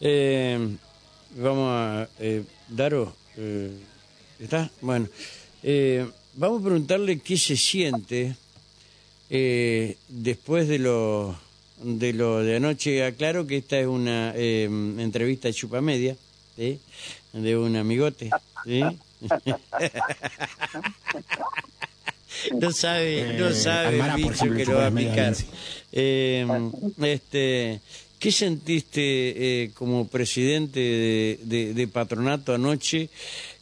Eh, vamos a... Eh, Daro, eh, ¿está? Bueno, eh, vamos a preguntarle qué se siente eh, después de lo, de lo de anoche. Aclaro que esta es una eh, entrevista de Chupamedia, ¿sí? de un amigote. ¿sí? no sabe, no sabe el bicho que lo va a picar. Eh, este, ¿Qué sentiste eh, como presidente de, patronato anoche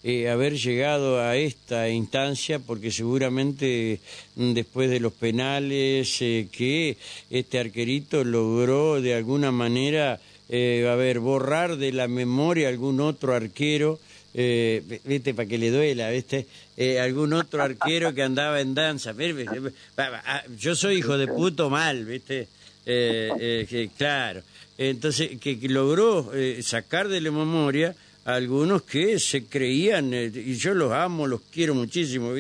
eh, haber llegado a esta instancia? Porque seguramente mm, después de los penales eh, que este arquerito logró de alguna manera eh, a ver, borrar de la memoria algún otro arquero eh, viste, para que le duela, viste, Eh, algún otro arquero que andaba en danza. Ah, Yo soy hijo de puto mal, viste, Eh, eh, claro. Entonces, que, que logró eh, sacar de la memoria a algunos que se creían, eh, y yo los amo, los quiero muchísimo,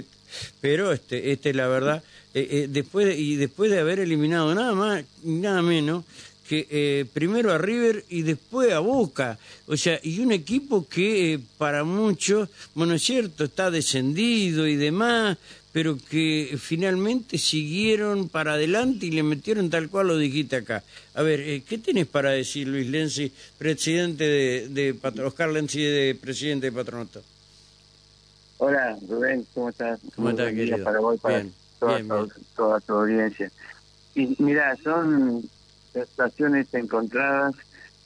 pero este, este la verdad, después de- y después de haber eliminado nada más, nada menos que primero a River y después a Boca. O sea, y un equipo que eh, para muchos, bueno, es cierto, está descendido y demás, pero que finalmente siguieron para adelante y le metieron tal cual lo dijiste acá. A ver, eh, ¿qué tenés para decir, Luis Lenzi, presidente de, de Oscar Lenzi, de presidente de Patronato? Hola, Rubén, ¿cómo estás? ¿Cómo estás, querido? Para vos, para Bien, toda, bien, bien. toda tu audiencia. Y mira, son sensaciones encontradas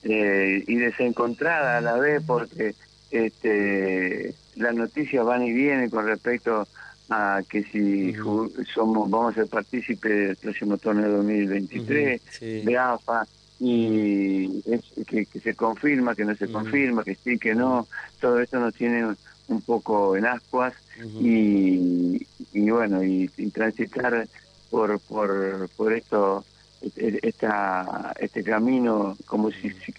eh, y desencontradas a la vez porque este, las noticias van y vienen con respecto a que si ju- somos vamos a ser partícipes del próximo torneo 2023 Ujú, sí. de AFA y es- que, que se confirma, que no se confirma, que sí, que no, todo eso nos tiene un poco en ascuas y, y bueno, y, y transitar por, por, por esto, e- esta, este camino, como si, si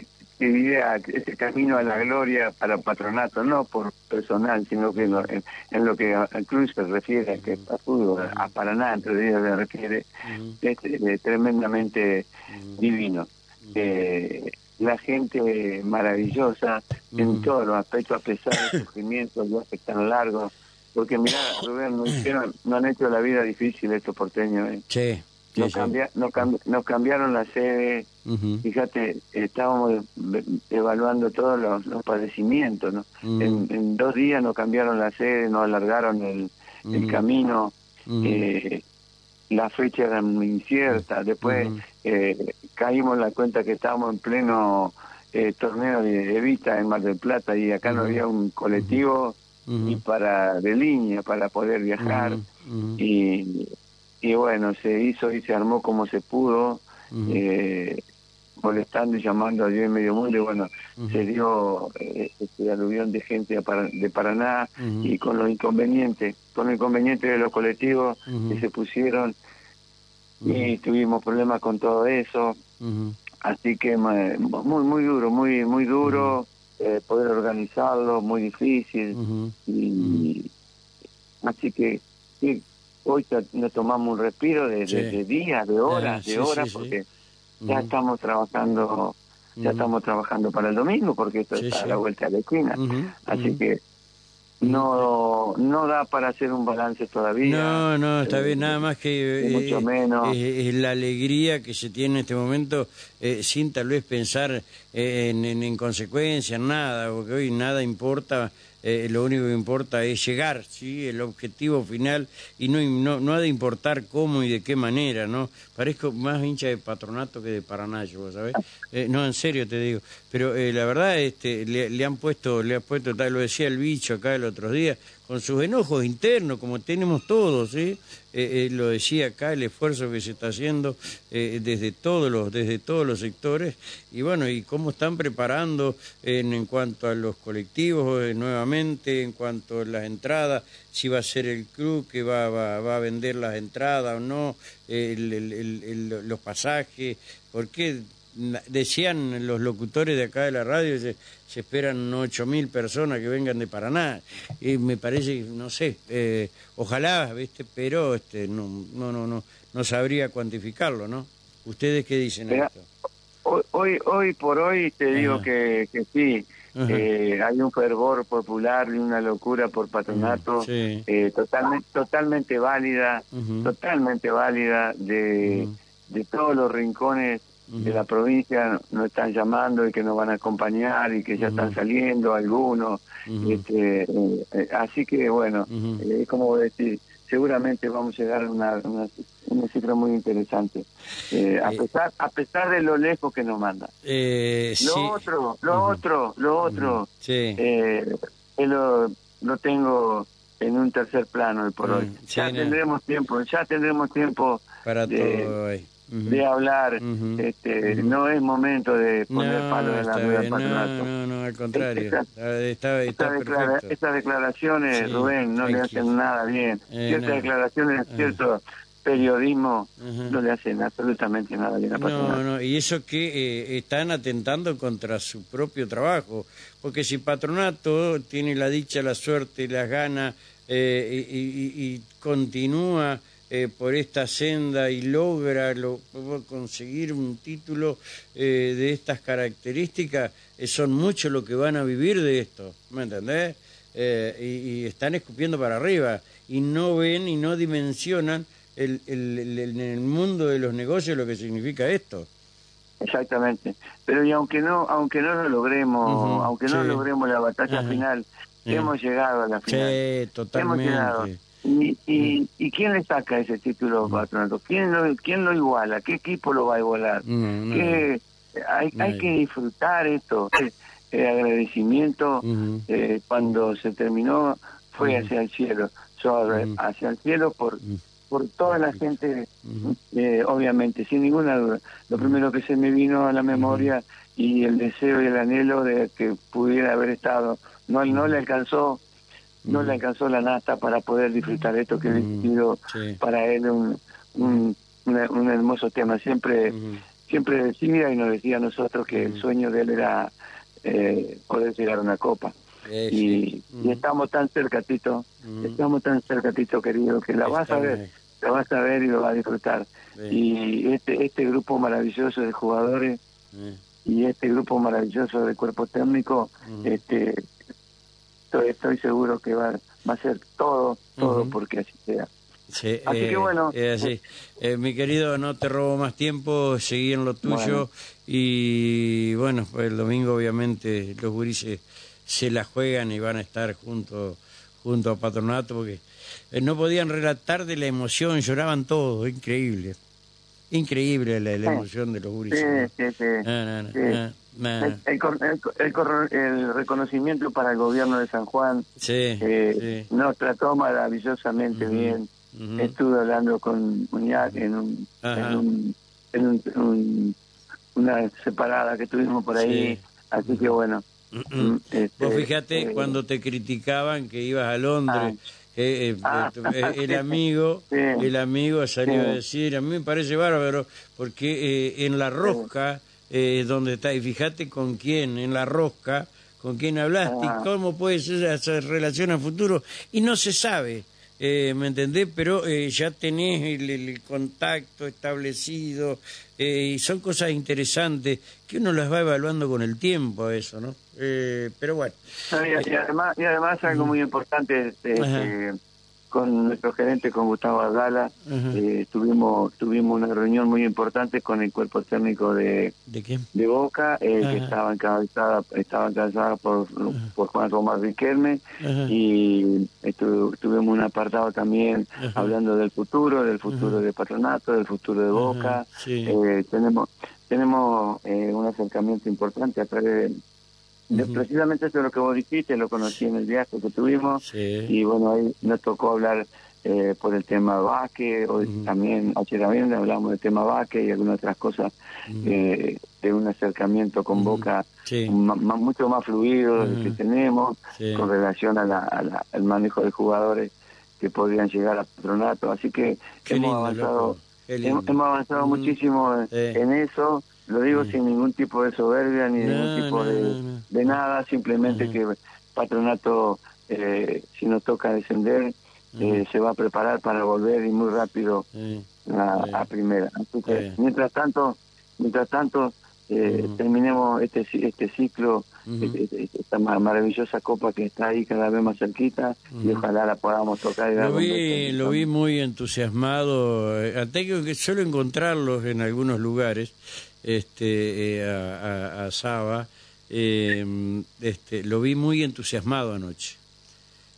si viviera este camino a la gloria para patronato, no por personal, sino que en lo, en, en lo que a, a Cruz se refiere, que a fútbol, a Paraná, entre ellos se refiere, es eh, tremendamente divino. Eh, la gente maravillosa en todos los aspectos, a pesar del sufrimiento, viajes tan largos. Porque mira, Rubén, nos, hicieron, nos han hecho la vida difícil estos porteños. ¿eh? Sí, sí, Nos, sí. cambia- nos, cam- nos cambiaron la sede. Fíjate, estábamos evaluando todos los, los padecimientos. ¿no? En, en dos días nos cambiaron la sede, nos alargaron el, el camino. Eh, la fecha era muy incierta. Después eh, caímos en la cuenta que estábamos en pleno eh, torneo de, de Vita en Mar del Plata y acá no había un colectivo ni para de línea para poder viajar y, y bueno se hizo y se armó como se pudo eh, molestando y llamando a Dios en medio mundo. Y bueno se dio eh, este aluvión de gente de Paraná y con los inconvenientes con los inconvenientes de los colectivos que se pusieron. Y tuvimos problemas con todo eso. Así que muy muy duro muy muy duro eh, poder organizarlo muy difícil. Y así que sí, hoy nos tomamos un respiro de, de- Sí. de días de horas Ah, de horas porque ya estamos trabajando ya estamos trabajando para el domingo porque esto Sí, está sí. a la vuelta de la esquina así que no no da para hacer un balance todavía No, no, está Eh, bien, nada más que mucho eh, menos. eh, es la alegría que se tiene en este momento eh, sin tal vez pensar eh, en, en, en nada, porque hoy nada importa, eh, lo único que importa es llegar, ¿sí? el objetivo final, y no, no, no ha de importar cómo y de qué manera, ¿no? Parezco más hincha de patronato que de Paraná, yo, ¿sabes? Eh, no, en serio te digo, pero eh, la verdad este, le, han puesto, le ha puesto, tal, lo decía el bicho acá el otro día, con sus enojos internos, como tenemos todos. Eh, eh, lo decía acá, el esfuerzo que se está haciendo eh, desde todos los desde todos los sectores y bueno, y cómo están preparando en, en cuanto a los colectivos eh, nuevamente, en cuanto a las entradas, si va a ser el club que va, va, va a vender las entradas o no, el- los pasajes, porque decían los locutores de acá de la radio, se, se esperan ocho mil personas que vengan de Paraná. Y me parece, no sé, eh, ojalá, ¿viste? Pero este, no, no, no, no, no sabría cuantificarlo, ¿no? ¿Ustedes qué dicen a Mira, esto? hoy, hoy, por hoy te digo que, que sí. Eh, hay un fervor popular y una locura por patronato eh, totalmente totalmente válida totalmente válida de, de todos los rincones de la provincia nos están llamando y que nos van a acompañar y que ya están saliendo algunos este, eh, así que bueno es como decir seguramente vamos a llegar a una, una, cifra muy interesante, eh, a, pesar, a pesar de lo lejos que nos manda. Eh, lo otro, lo otro, lo otro, eh, lo, lo tengo en un tercer plano por hoy. ya tendremos tiempo, ya tendremos tiempo para todo hoy. De hablar, este, no es momento de poner palo en la rueda patronato. No, no, al contrario. está, estas declaraciones, Rubén, no le hacen nada bien. Eh, Ciertas declaraciones, cierto periodismo no le hacen absolutamente nada bien a Patronato. No, no, y eso que eh, están atentando contra su propio trabajo, porque si Patronato tiene la dicha, la suerte, las ganas eh, y, continúa eh, por esta senda y logra lo, conseguir un título eh, de estas características, eh, son muchos los que van a vivir de esto, ¿me entendés? Y, están escupiendo para arriba y no ven y no dimensionan el, el, en el mundo de los negocios lo que significa esto. Exactamente, pero y aunque no aunque no lo logremos, aunque no logremos la batalla final, hemos llegado a la final. Sí, totalmente. ¿Y, y, y quién le saca ese título patronato? ¿Quién lo, ¿Quién lo iguala? ¿Qué equipo lo va a igualar? hay, hay que disfrutar esto. El, agradecimiento eh, cuando se terminó fue hacia el cielo, hacia el cielo por por toda la gente, eh, obviamente, sin ninguna duda. Lo primero que se me vino a la memoria y el deseo y el anhelo de que pudiera haber estado, no, no le alcanzó no le alcanzó la nata para poder disfrutar esto que he sido para él un, un, un, hermoso tema. Siempre siempre decía y nos decía a nosotros que el sueño de él era eh, poder llegar a una copa. Eh, y, y, estamos tan cercatitos, estamos tan cercatitos, querido, que la vas a ver, la vas a ver y lo vas a disfrutar. Y este este grupo maravilloso de jugadores y este grupo maravilloso de cuerpo técnico, este estoy, seguro que va, va a ser todo, todo porque así sea. Sí, así que eh, bueno. Eh, mi querido, no te robo más tiempo, seguí en lo tuyo y bueno, pues el domingo obviamente los gurises se la juegan y van a estar junto, junto a Patronato porque eh, no podían relatar de la emoción, lloraban todos, increíble. Increíble la, emoción de los gurises. Sí, sí, sí. El, el, reconocimiento para el gobierno de San Juan eh, nos trató maravillosamente bien. Estuve hablando con Muñac en, un, en, un, una separada que tuvimos por ahí, así que bueno. Mm, este, Vos fíjate eh, cuando te criticaban que ibas a Londres. Ah. Eh, ah. el amigo el amigo salió a decir a mí me parece bárbaro porque en la rosca eh, donde está, y fíjate con quién, en la rosca, con quién hablaste, y ah. cómo puede ser esa relación a futuro, y no se sabe, eh, ¿me entendés? Pero eh, ya tenés el, contacto establecido, y son cosas interesantes que uno las va evaluando con el tiempo, eso, ¿no? pero bueno. y, además, y además algo muy importante, este, con nuestro gerente, con Gustavo Ardala, eh, tuvimos tuvimos una reunión muy importante con el cuerpo técnico de, ¿De, Boca, eh, que estaba encabezada, estaba encabezada por, por Juan Román Riquelme, y tuvimos un apartado también hablando del futuro, del futuro de Patronato, del futuro de Boca. Eh, tenemos tenemos un acercamiento importante a través de Precisamente eso es lo que vos dijiste, lo conocí en el viaje que tuvimos y bueno, ahí nos tocó hablar eh, por el tema Vaque, hoy también ayer también hablamos del tema Vaque y algunas otras cosas eh, de un acercamiento con Boca mucho más fluido del que tenemos con relación a la, al manejo de jugadores que podrían llegar a patronato, así que hemos avanzado hemos, avanzado muchísimo en eso lo digo sin ningún tipo de soberbia ni ningún tipo de, nada, simplemente que Patronato, eh, si nos toca descender, eh, se va a preparar para volver y muy rápido a, primera. mientras tanto, mientras tanto eh, terminemos este este ciclo, este, este, esta maravillosa copa que está ahí cada vez más cerquita y ojalá la podamos tocar. lo vi, lo vi muy entusiasmado, eh, tengo que suelo encontrarlos en algunos lugares, este eh, a, a, Saba, este, lo vi muy entusiasmado anoche,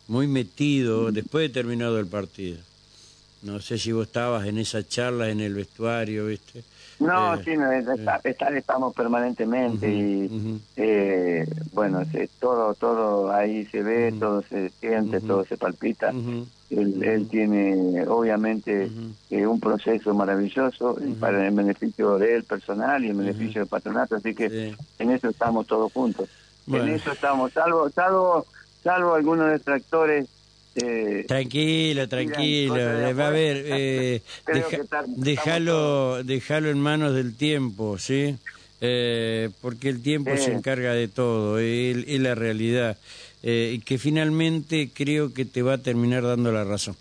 muy metido después de terminado el partido. No sé si vos estabas en esa charla en el vestuario, ¿viste? No, eh, sí, estar, estamos permanentemente y eh, bueno, todo todo ahí se ve, todo se siente, todo se palpita. Él, tiene obviamente eh, un proceso maravilloso para el beneficio de él personal y el beneficio del patronato, así que en eso estamos todos juntos. En eso estamos, salvo salvo salvo algunos detractores eh, tranquilo, tranquilo. Va a ver, eh, déjalo, en manos del tiempo, ¿sí? Eh, porque el tiempo se encarga de todo, es la realidad. Eh, que finalmente creo que te va a terminar dando la razón.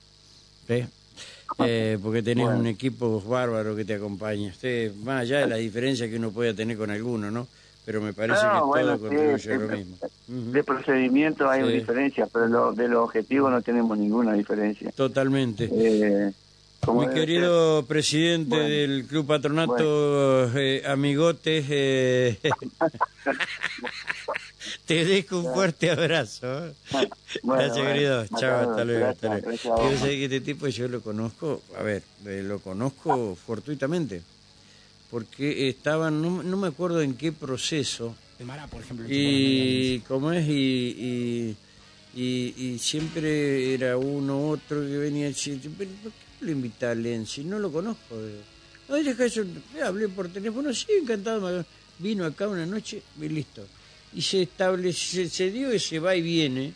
Eh, porque tenés un equipo bárbaro que te acompaña. más allá de la diferencia que uno pueda tener con alguno, ¿no? pero me parece que todo contribuye lo mismo. De procedimiento hay diferencias, pero de los objetivos no tenemos ninguna diferencia. Totalmente. Eh, Mi querido presidente del Club Patronato eh, Amigotes, eh, te dejo un fuerte abrazo. gracias, querido. Chao, hasta luego. hasta luego. Quiero que este tipo yo lo conozco, a ver, lo conozco fortuitamente porque estaban, no, no me acuerdo en qué proceso. De Mará, por ejemplo. Y cómo es, y, y, y, siempre era uno otro que venía diciendo, ¿por qué lo invita a Lenzi? No lo conozco. No, deja eso, hablé por teléfono, sí, encantado. Vino acá una noche y listo. Y se establece, se dio ese va y viene